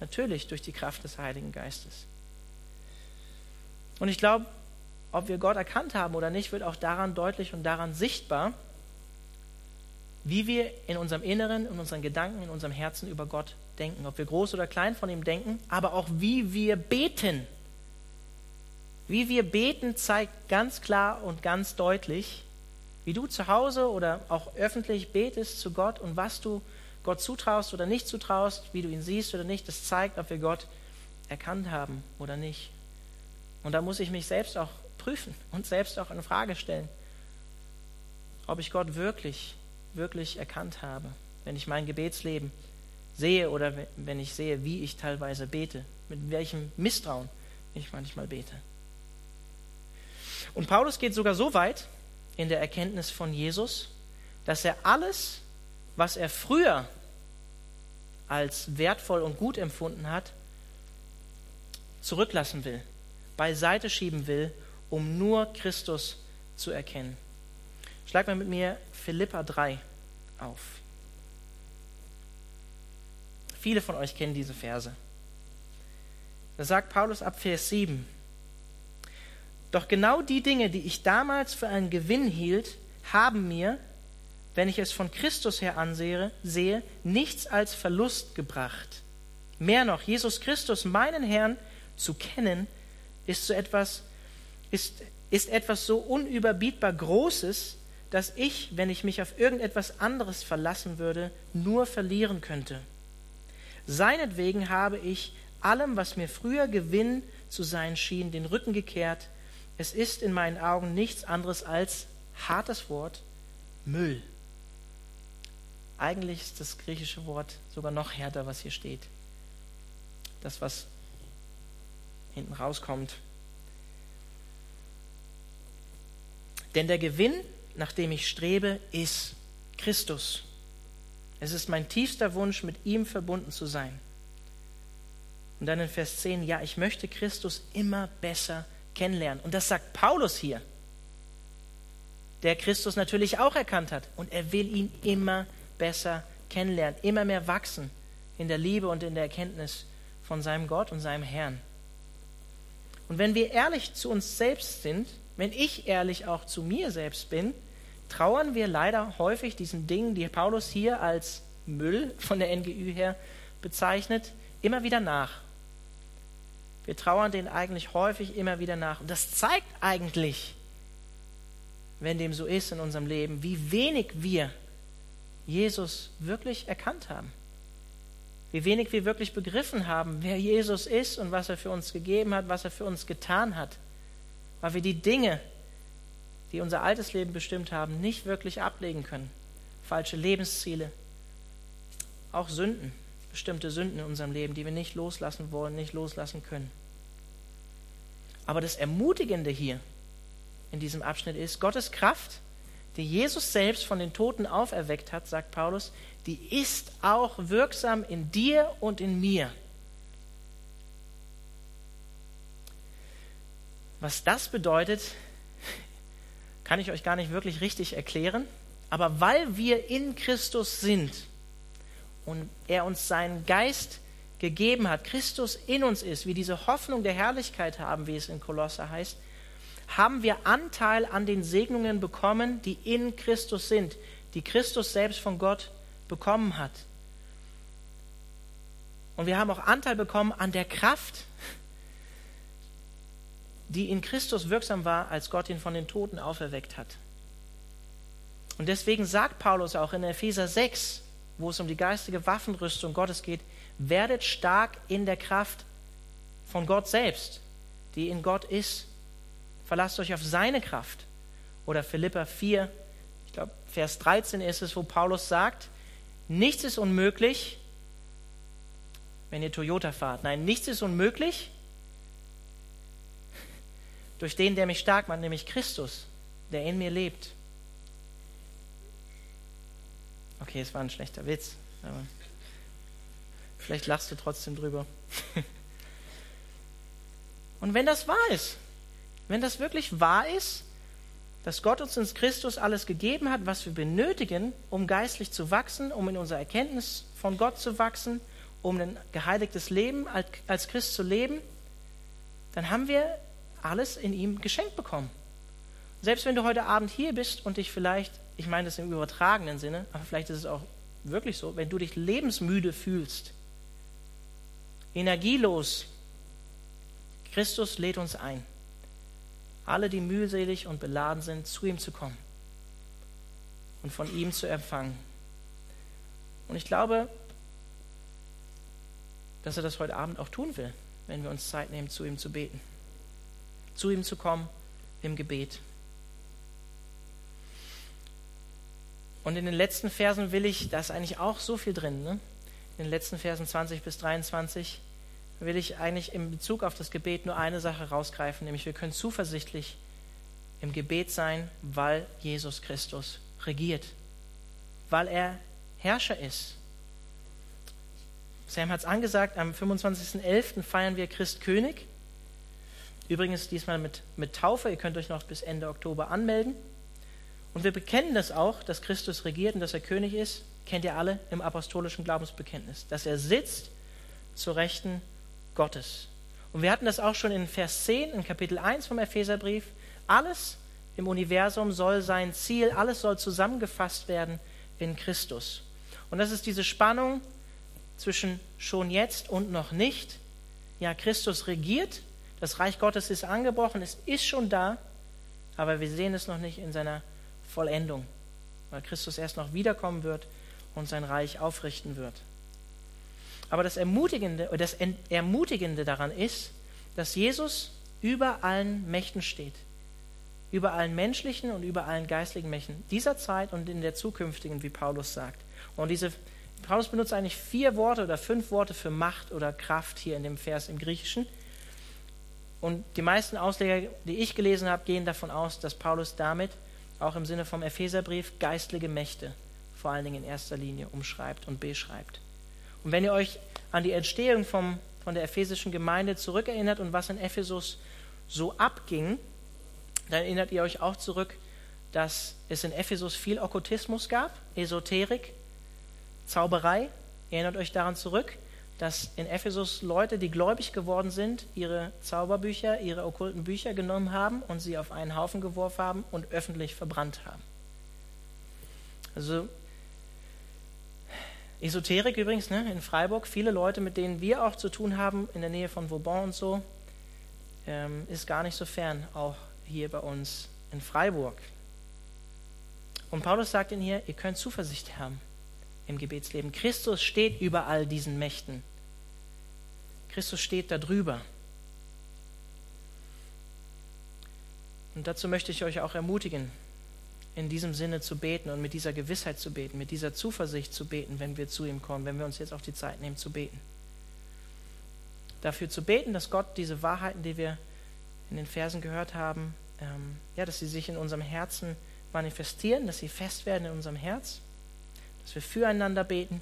Natürlich durch die Kraft des Heiligen Geistes. Und ich glaube, ob wir Gott erkannt haben oder nicht, wird auch daran deutlich und daran sichtbar, wie wir in unserem Inneren, in unseren Gedanken, in unserem Herzen über Gott denken. Ob wir groß oder klein von ihm denken, aber auch wie wir beten. Wie wir beten zeigt ganz klar und ganz deutlich, wie du zu Hause oder auch öffentlich betest zu Gott und was du Gott zutraust oder nicht zutraust, wie du ihn siehst oder nicht, das zeigt, ob wir Gott erkannt haben oder nicht. Und da muss ich mich selbst auch prüfen und selbst auch in Frage stellen, ob ich Gott wirklich wirklich erkannt habe, wenn ich mein Gebetsleben sehe oder wenn ich sehe, wie ich teilweise bete, mit welchem Misstrauen ich manchmal bete. Und Paulus geht sogar so weit in der Erkenntnis von Jesus, dass er alles, was er früher als wertvoll und gut empfunden hat, zurücklassen will, beiseite schieben will, um nur Christus zu erkennen. Schlag mal mit mir Philippa 3 auf. Viele von euch kennen diese Verse. Da sagt Paulus ab Vers 7, Doch genau die Dinge, die ich damals für einen Gewinn hielt, haben mir, wenn ich es von Christus her ansehe, sehe, nichts als Verlust gebracht. Mehr noch, Jesus Christus, meinen Herrn, zu kennen, ist so etwas, ist, ist etwas so unüberbietbar Großes, dass ich, wenn ich mich auf irgendetwas anderes verlassen würde, nur verlieren könnte. Seinetwegen habe ich allem, was mir früher Gewinn zu sein schien, den Rücken gekehrt. Es ist in meinen Augen nichts anderes als hartes Wort Müll. Eigentlich ist das griechische Wort sogar noch härter, was hier steht. Das, was hinten rauskommt. Denn der Gewinn nach dem ich strebe, ist Christus. Es ist mein tiefster Wunsch, mit ihm verbunden zu sein. Und dann in Vers 10, ja, ich möchte Christus immer besser kennenlernen. Und das sagt Paulus hier, der Christus natürlich auch erkannt hat. Und er will ihn immer besser kennenlernen, immer mehr wachsen in der Liebe und in der Erkenntnis von seinem Gott und seinem Herrn. Und wenn wir ehrlich zu uns selbst sind, wenn ich ehrlich auch zu mir selbst bin, trauern wir leider häufig diesen Dingen, die Paulus hier als Müll von der NGÜ her bezeichnet, immer wieder nach. Wir trauern denen eigentlich häufig immer wieder nach. Und das zeigt eigentlich, wenn dem so ist in unserem Leben, wie wenig wir Jesus wirklich erkannt haben. Wie wenig wir wirklich begriffen haben, wer Jesus ist und was er für uns gegeben hat, was er für uns getan hat. Weil wir die Dinge, die unser altes Leben bestimmt haben, nicht wirklich ablegen können. Falsche Lebensziele, auch Sünden, bestimmte Sünden in unserem Leben, die wir nicht loslassen wollen, nicht loslassen können. Aber das Ermutigende hier in diesem Abschnitt ist, Gottes Kraft, die Jesus selbst von den Toten auferweckt hat, sagt Paulus, die ist auch wirksam in dir und in mir. Was das bedeutet, kann ich euch gar nicht wirklich richtig erklären. Aber weil wir in Christus sind und er uns seinen Geist gegeben hat, Christus in uns ist, wie diese Hoffnung der Herrlichkeit haben, wie es in Kolosse heißt, haben wir Anteil an den Segnungen bekommen, die in Christus sind, die Christus selbst von Gott bekommen hat. Und wir haben auch Anteil bekommen an der Kraft, die in Christus wirksam war, als Gott ihn von den Toten auferweckt hat. Und deswegen sagt Paulus auch in Epheser 6, wo es um die geistige Waffenrüstung Gottes geht, werdet stark in der Kraft von Gott selbst, die in Gott ist. Verlasst euch auf seine Kraft. Oder Philippa 4, ich glaube Vers 13 ist es, wo Paulus sagt, nichts ist unmöglich, wenn ihr Toyota fahrt. Nein, nichts ist unmöglich durch den, der mich stark macht, nämlich Christus, der in mir lebt. Okay, es war ein schlechter Witz, aber vielleicht lachst du trotzdem drüber. (laughs) Und wenn das wahr ist, wenn das wirklich wahr ist, dass Gott uns in Christus alles gegeben hat, was wir benötigen, um geistlich zu wachsen, um in unserer Erkenntnis von Gott zu wachsen, um ein geheiligtes Leben als Christ zu leben, dann haben wir alles in ihm geschenkt bekommen. Selbst wenn du heute Abend hier bist und dich vielleicht, ich meine das im übertragenen Sinne, aber vielleicht ist es auch wirklich so, wenn du dich lebensmüde fühlst, energielos, Christus lädt uns ein, alle, die mühselig und beladen sind, zu ihm zu kommen und von ihm zu empfangen. Und ich glaube, dass er das heute Abend auch tun will, wenn wir uns Zeit nehmen, zu ihm zu beten zu ihm zu kommen im Gebet. Und in den letzten Versen will ich, da ist eigentlich auch so viel drin, ne? in den letzten Versen 20 bis 23, will ich eigentlich in Bezug auf das Gebet nur eine Sache rausgreifen, nämlich wir können zuversichtlich im Gebet sein, weil Jesus Christus regiert, weil er Herrscher ist. Sam hat es angesagt, am 25.11. feiern wir Christ König. Übrigens diesmal mit, mit Taufe. Ihr könnt euch noch bis Ende Oktober anmelden. Und wir bekennen das auch, dass Christus regiert und dass er König ist. Kennt ihr alle im apostolischen Glaubensbekenntnis. Dass er sitzt zur Rechten Gottes. Und wir hatten das auch schon in Vers 10, in Kapitel 1 vom Epheserbrief. Alles im Universum soll sein Ziel, alles soll zusammengefasst werden in Christus. Und das ist diese Spannung zwischen schon jetzt und noch nicht. Ja, Christus regiert das Reich Gottes ist angebrochen, es ist schon da, aber wir sehen es noch nicht in seiner Vollendung, weil Christus erst noch wiederkommen wird und sein Reich aufrichten wird. Aber das Ermutigende, das Ermutigende daran ist, dass Jesus über allen Mächten steht. Über allen menschlichen und über allen geistlichen Mächten dieser Zeit und in der zukünftigen, wie Paulus sagt. Und diese, Paulus benutzt eigentlich vier Worte oder fünf Worte für Macht oder Kraft hier in dem Vers im Griechischen. Und die meisten Ausleger, die ich gelesen habe, gehen davon aus, dass Paulus damit auch im Sinne vom Epheserbrief geistliche Mächte vor allen Dingen in erster Linie umschreibt und beschreibt. Und wenn ihr euch an die Entstehung vom, von der ephesischen Gemeinde zurückerinnert und was in Ephesus so abging, dann erinnert ihr euch auch zurück, dass es in Ephesus viel Okkultismus gab, Esoterik, Zauberei. Erinnert euch daran zurück dass in Ephesus Leute, die gläubig geworden sind, ihre Zauberbücher, ihre okkulten Bücher genommen haben und sie auf einen Haufen geworfen haben und öffentlich verbrannt haben. Also Esoterik übrigens, ne, in Freiburg, viele Leute, mit denen wir auch zu tun haben, in der Nähe von Vauban und so, ähm, ist gar nicht so fern, auch hier bei uns in Freiburg. Und Paulus sagt ihnen hier, ihr könnt Zuversicht haben im Gebetsleben. Christus steht über all diesen Mächten. Christus steht darüber. Und dazu möchte ich euch auch ermutigen, in diesem Sinne zu beten und mit dieser Gewissheit zu beten, mit dieser Zuversicht zu beten, wenn wir zu ihm kommen, wenn wir uns jetzt auch die Zeit nehmen zu beten. Dafür zu beten, dass Gott diese Wahrheiten, die wir in den Versen gehört haben, ähm, ja, dass sie sich in unserem Herzen manifestieren, dass sie fest werden in unserem Herz wir füreinander beten,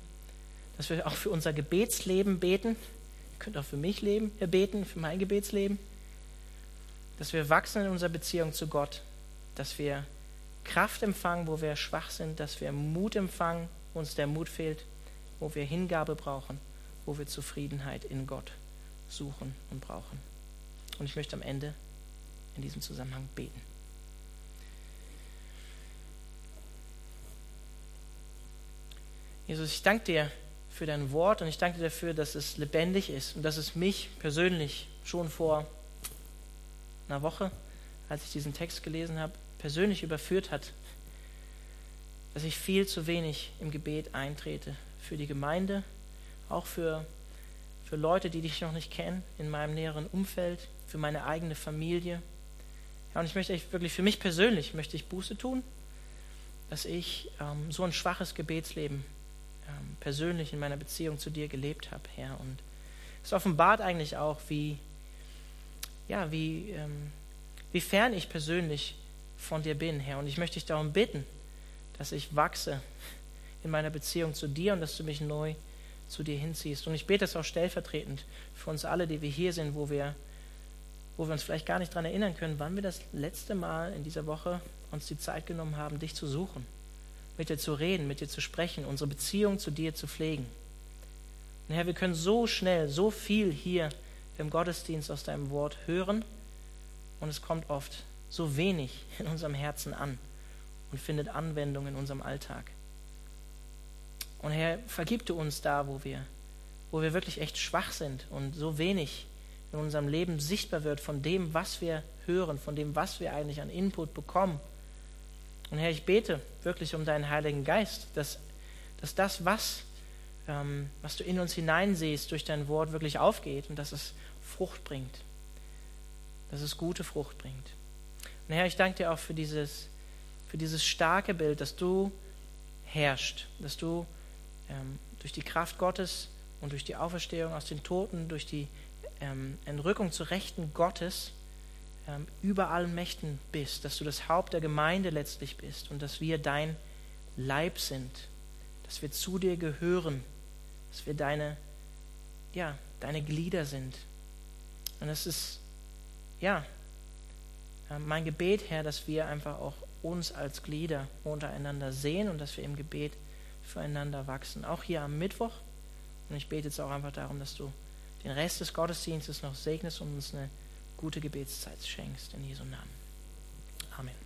dass wir auch für unser Gebetsleben beten. Ihr könnt auch für mich leben, äh, beten, für mein Gebetsleben. Dass wir wachsen in unserer Beziehung zu Gott, dass wir Kraft empfangen, wo wir schwach sind, dass wir Mut empfangen, wo uns der Mut fehlt, wo wir Hingabe brauchen, wo wir Zufriedenheit in Gott suchen und brauchen. Und ich möchte am Ende in diesem Zusammenhang beten. Jesus, ich danke dir für dein Wort und ich danke dir dafür, dass es lebendig ist und dass es mich persönlich schon vor einer Woche, als ich diesen Text gelesen habe, persönlich überführt hat, dass ich viel zu wenig im Gebet eintrete für die Gemeinde, auch für, für Leute, die dich noch nicht kennen, in meinem näheren Umfeld, für meine eigene Familie. Ja, und ich möchte wirklich für mich persönlich möchte ich Buße tun, dass ich ähm, so ein schwaches Gebetsleben ähm, persönlich in meiner Beziehung zu dir gelebt habe, Herr. Und es offenbart eigentlich auch, wie, ja, wie, ähm, wie fern ich persönlich von dir bin, Herr. Und ich möchte dich darum bitten, dass ich wachse in meiner Beziehung zu dir und dass du mich neu zu dir hinziehst. Und ich bete es auch stellvertretend für uns alle, die wir hier sind, wo wir, wo wir uns vielleicht gar nicht daran erinnern können, wann wir das letzte Mal in dieser Woche uns die Zeit genommen haben, dich zu suchen, mit dir zu reden, mit dir zu sprechen, unsere Beziehung zu dir zu pflegen. Und Herr, wir können so schnell, so viel hier im Gottesdienst aus deinem Wort hören und es kommt oft so wenig in unserem Herzen an und findet Anwendung in unserem Alltag. Und Herr, vergib du uns da, wo wir, wo wir wirklich echt schwach sind und so wenig in unserem Leben sichtbar wird von dem, was wir hören, von dem, was wir eigentlich an Input bekommen. Und Herr, ich bete wirklich um deinen Heiligen Geist, dass, dass das, was, ähm, was du in uns hineinsiehst, durch dein Wort wirklich aufgeht und dass es Frucht bringt, dass es gute Frucht bringt. Und Herr, ich danke dir auch für dieses für dieses starke Bild, dass du herrschst, dass du ähm, durch die Kraft Gottes und durch die Auferstehung aus den Toten, durch die ähm, Entrückung zu Rechten Gottes ähm, über allen Mächten bist, dass du das Haupt der Gemeinde letztlich bist und dass wir dein Leib sind, dass wir zu dir gehören, dass wir deine, ja, deine Glieder sind. Und es ist, ja, äh, mein Gebet, Herr, dass wir einfach auch uns als Glieder untereinander sehen und dass wir im Gebet füreinander wachsen. Auch hier am Mittwoch. Und ich bete jetzt auch einfach darum, dass du den Rest des Gottesdienstes noch segnest und uns eine gute Gebetszeit schenkst. In Jesu Namen. Amen.